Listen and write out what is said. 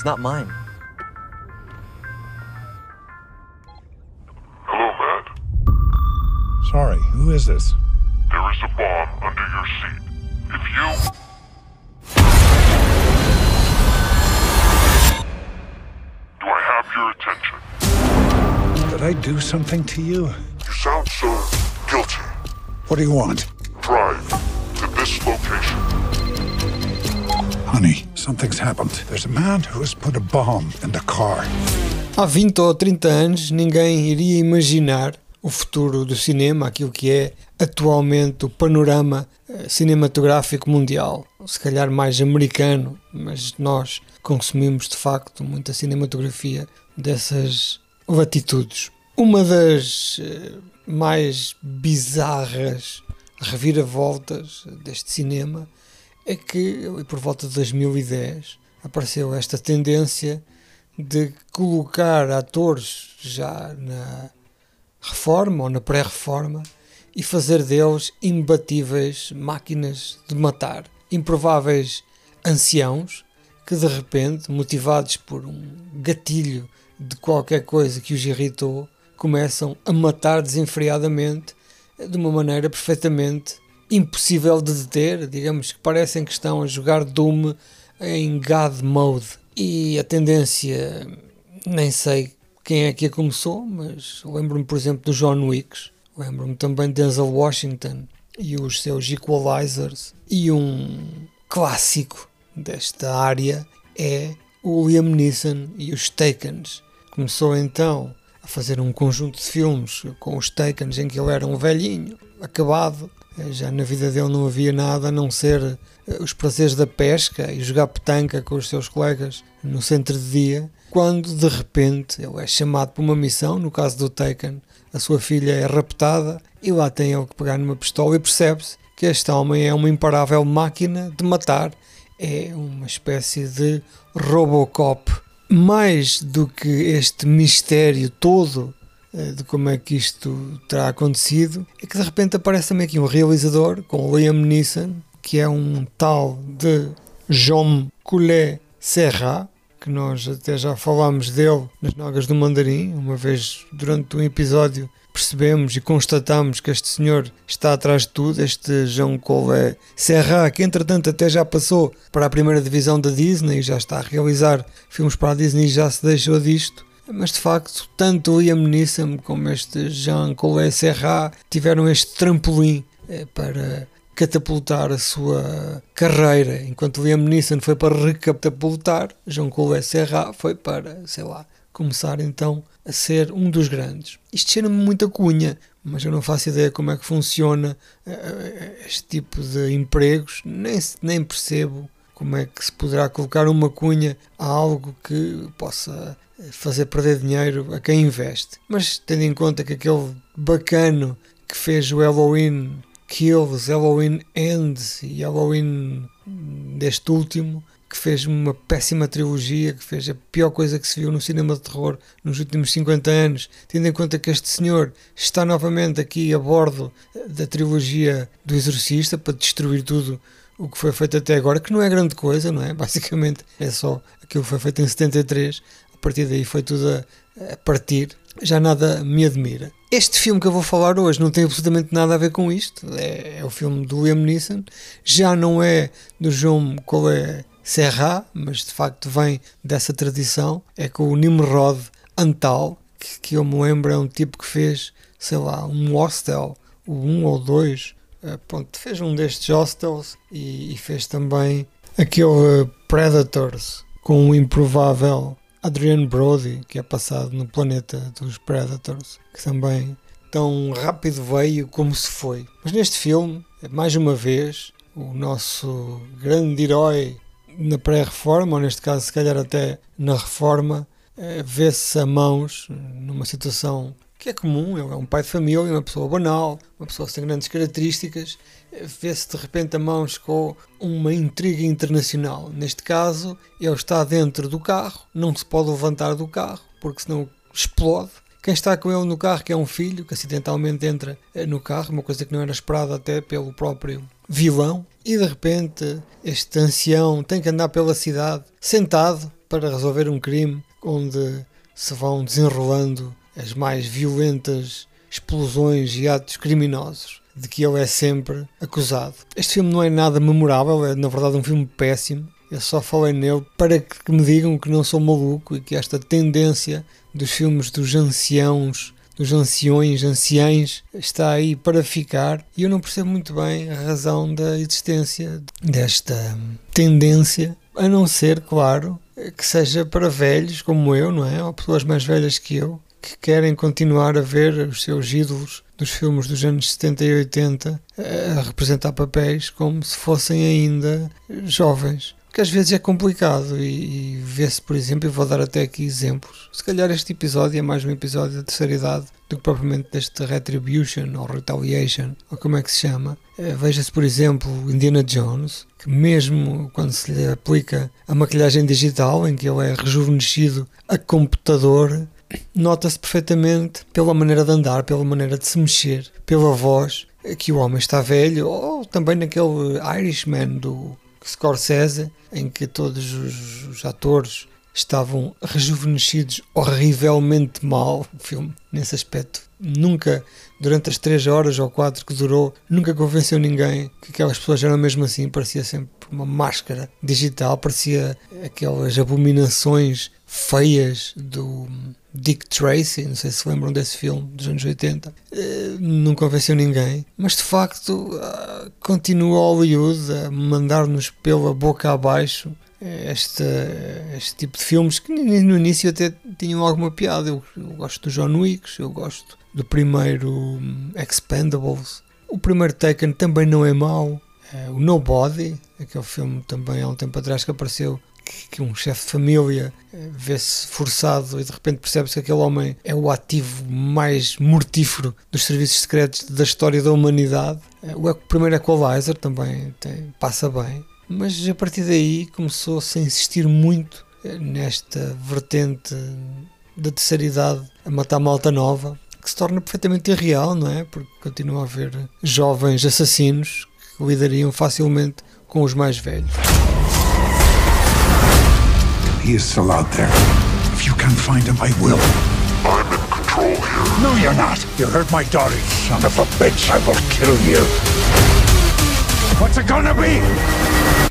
It's not mine. Hello, Matt. Sorry, who is this? There is a bomb under your seat. If you. Do I have your attention? Did I do something to you? You sound so guilty. What do you want? Drive to this location. Honey, something's happened. There's a man who has put a bomb in the car. Há 20 ou 30 anos ninguém iria imaginar o futuro do cinema, aquilo que é atualmente o panorama eh, cinematográfico mundial. Se calhar mais americano, mas nós consumimos de facto muita cinematografia dessas latitudes. Uma das eh, mais bizarras reviravoltas deste cinema é que, por volta de 2010, apareceu esta tendência de colocar atores já na reforma ou na pré-reforma e fazer deles imbatíveis máquinas de matar, improváveis anciãos que de repente, motivados por um gatilho de qualquer coisa que os irritou, começam a matar desenfreadamente de uma maneira perfeitamente impossível de deter, digamos que parecem que estão a jogar Doom em God Mode. E a tendência, nem sei quem é que a começou, mas lembro-me, por exemplo, do John Wicks, lembro-me também de Denzel Washington e os seus Equalizers, e um clássico desta área é o Liam Neeson e os Takens. Começou então a fazer um conjunto de filmes com os Takens em que ele era um velhinho, acabado, já na vida dele não havia nada a não ser eh, os prazeres da pesca e jogar petanca com os seus colegas no centro de dia, quando de repente ele é chamado para uma missão, no caso do Taken, a sua filha é raptada e lá tem ele que pegar numa pistola e percebe-se que este homem é uma imparável máquina de matar, é uma espécie de Robocop. Mais do que este mistério todo de como é que isto terá acontecido, é que de repente aparece também aqui um realizador com Liam Neeson, que é um tal de Jean Coulet Serra, que nós até já falámos dele nas Nogas do Mandarim, uma vez durante um episódio percebemos e constatamos que este senhor está atrás de tudo, este Jean Collet Serra, que entretanto até já passou para a primeira divisão da Disney e já está a realizar filmes para a Disney e já se deixou disto. Mas de facto, tanto Liam Neeson como este Jean Collet Serra tiveram este trampolim eh, para catapultar a sua carreira. Enquanto Liam Neeson foi para recatapultar, Jean Collet Serra foi para, sei lá, começar então a ser um dos grandes. Isto cheira-me muita cunha, mas eu não faço ideia como é que funciona uh, este tipo de empregos, nem, nem percebo como é que se poderá colocar uma cunha a algo que possa fazer perder dinheiro a quem investe. Mas tendo em conta que aquele bacano que fez o Halloween Kills, Halloween Ends e Halloween deste último, que fez uma péssima trilogia, que fez a pior coisa que se viu no cinema de terror nos últimos 50 anos, tendo em conta que este senhor está novamente aqui a bordo da trilogia do Exorcista para destruir tudo o que foi feito até agora, que não é grande coisa, não é? Basicamente é só aquilo que foi feito em 73, a partir daí foi tudo a, a partir, já nada me admira. Este filme que eu vou falar hoje não tem absolutamente nada a ver com isto, é, é o filme do Liam Neeson, já não é do João Collet Serra, mas de facto vem dessa tradição, é com o Nimrod Antal, que, que eu me lembro é um tipo que fez, sei lá, um hostel, o um ou dois, uh, pronto, fez um destes hostels e, e fez também aquele Predators com o improvável Adrian Brody, que é passado no planeta dos Predators, que também tão rápido veio como se foi. Mas neste filme, mais uma vez, o nosso grande herói na pré-reforma, ou neste caso, se calhar até na reforma, eh, vê-se a mãos numa situação que é comum, ele é um pai de família, uma pessoa banal, uma pessoa sem grandes características, vê-se de repente a mãos com uma intriga internacional. Neste caso, ele está dentro do carro, não se pode levantar do carro, porque senão explode. Quem está com ele no carro, que é um filho, que acidentalmente entra eh, no carro, uma coisa que não era esperada até pelo próprio vilão, e de repente este ancião tem que andar pela cidade sentado, para resolver um crime onde se vão desenrolando as mais violentas explosões e atos criminosos de que ele é sempre acusado. Este filme não é nada memorável, é na verdade um filme péssimo. Eu só falei nele para que me digam que não sou maluco e que esta tendência dos filmes dos anciãos, dos anciões, anciães, está aí para ficar. E eu não percebo muito bem a razão da existência desta tendência, a não ser, claro, que seja para velhos como eu, não é? Ou pessoas mais velhas que eu, que querem continuar a ver os seus ídolos dos filmes dos anos 70 e 80 a representar papéis como se fossem ainda jovens. Que às vezes é complicado e, e vê-se, por exemplo, eu vou dar até aqui exemplos. Se calhar este episódio é mais um episódio da terceira idade do que propriamente deste Retribution ou Retaliation, ou como é que se chama. Eh, veja-se, por exemplo, Indiana Jones, que mesmo quando se lhe aplica a maquilhagem digital, em que ele é rejuvenescido a computador, nota-se perfeitamente pela maneira de andar, pela maneira de se mexer, pela voz, que o homem está velho, ou também naquele Irishman do Scorsese, em que todos os, os atores estavam rejuvenescidos horrivelmente mal. O filme, nesse aspecto, nunca, durante as três horas ou quatro que durou, nunca convenceu ninguém que aquelas pessoas eram mesmo assim. Parecia sempre uma máscara digital, parecia aquelas abominações feias do Dick Tracy, não sei se lembram desse filme dos anos 80, eh, não convenceu ninguém, mas de facto ah, continua Hollywood a mandar-nos pela boca abaixo este, este tipo de filmes que no início até tinham alguma piada. Eu, eu gosto do John Wick, eu gosto do primeiro hum, Expendables. O primeiro Taken também não é mau. É, o Nobody, aquele filme também há um tempo atrás que apareceu que um chefe de família eh, vê-se forçado e de repente percebe-se que aquele homem é o ativo mais mortífero dos serviços secretos da história da humanidade. Eh, o primeiro Equalizer também tem, passa bem, mas a partir daí começou-se a insistir muito eh, nesta vertente da terceira idade a matar malta nova, que se torna perfeitamente irreal, não é? Porque continua a haver jovens assassinos que lidariam facilmente com os mais velhos. He is still out there. If you can find him, I will. I'm in control here. No, you're not. You hurt my daughter, son of a bitch. I will kill you. What's it gonna be?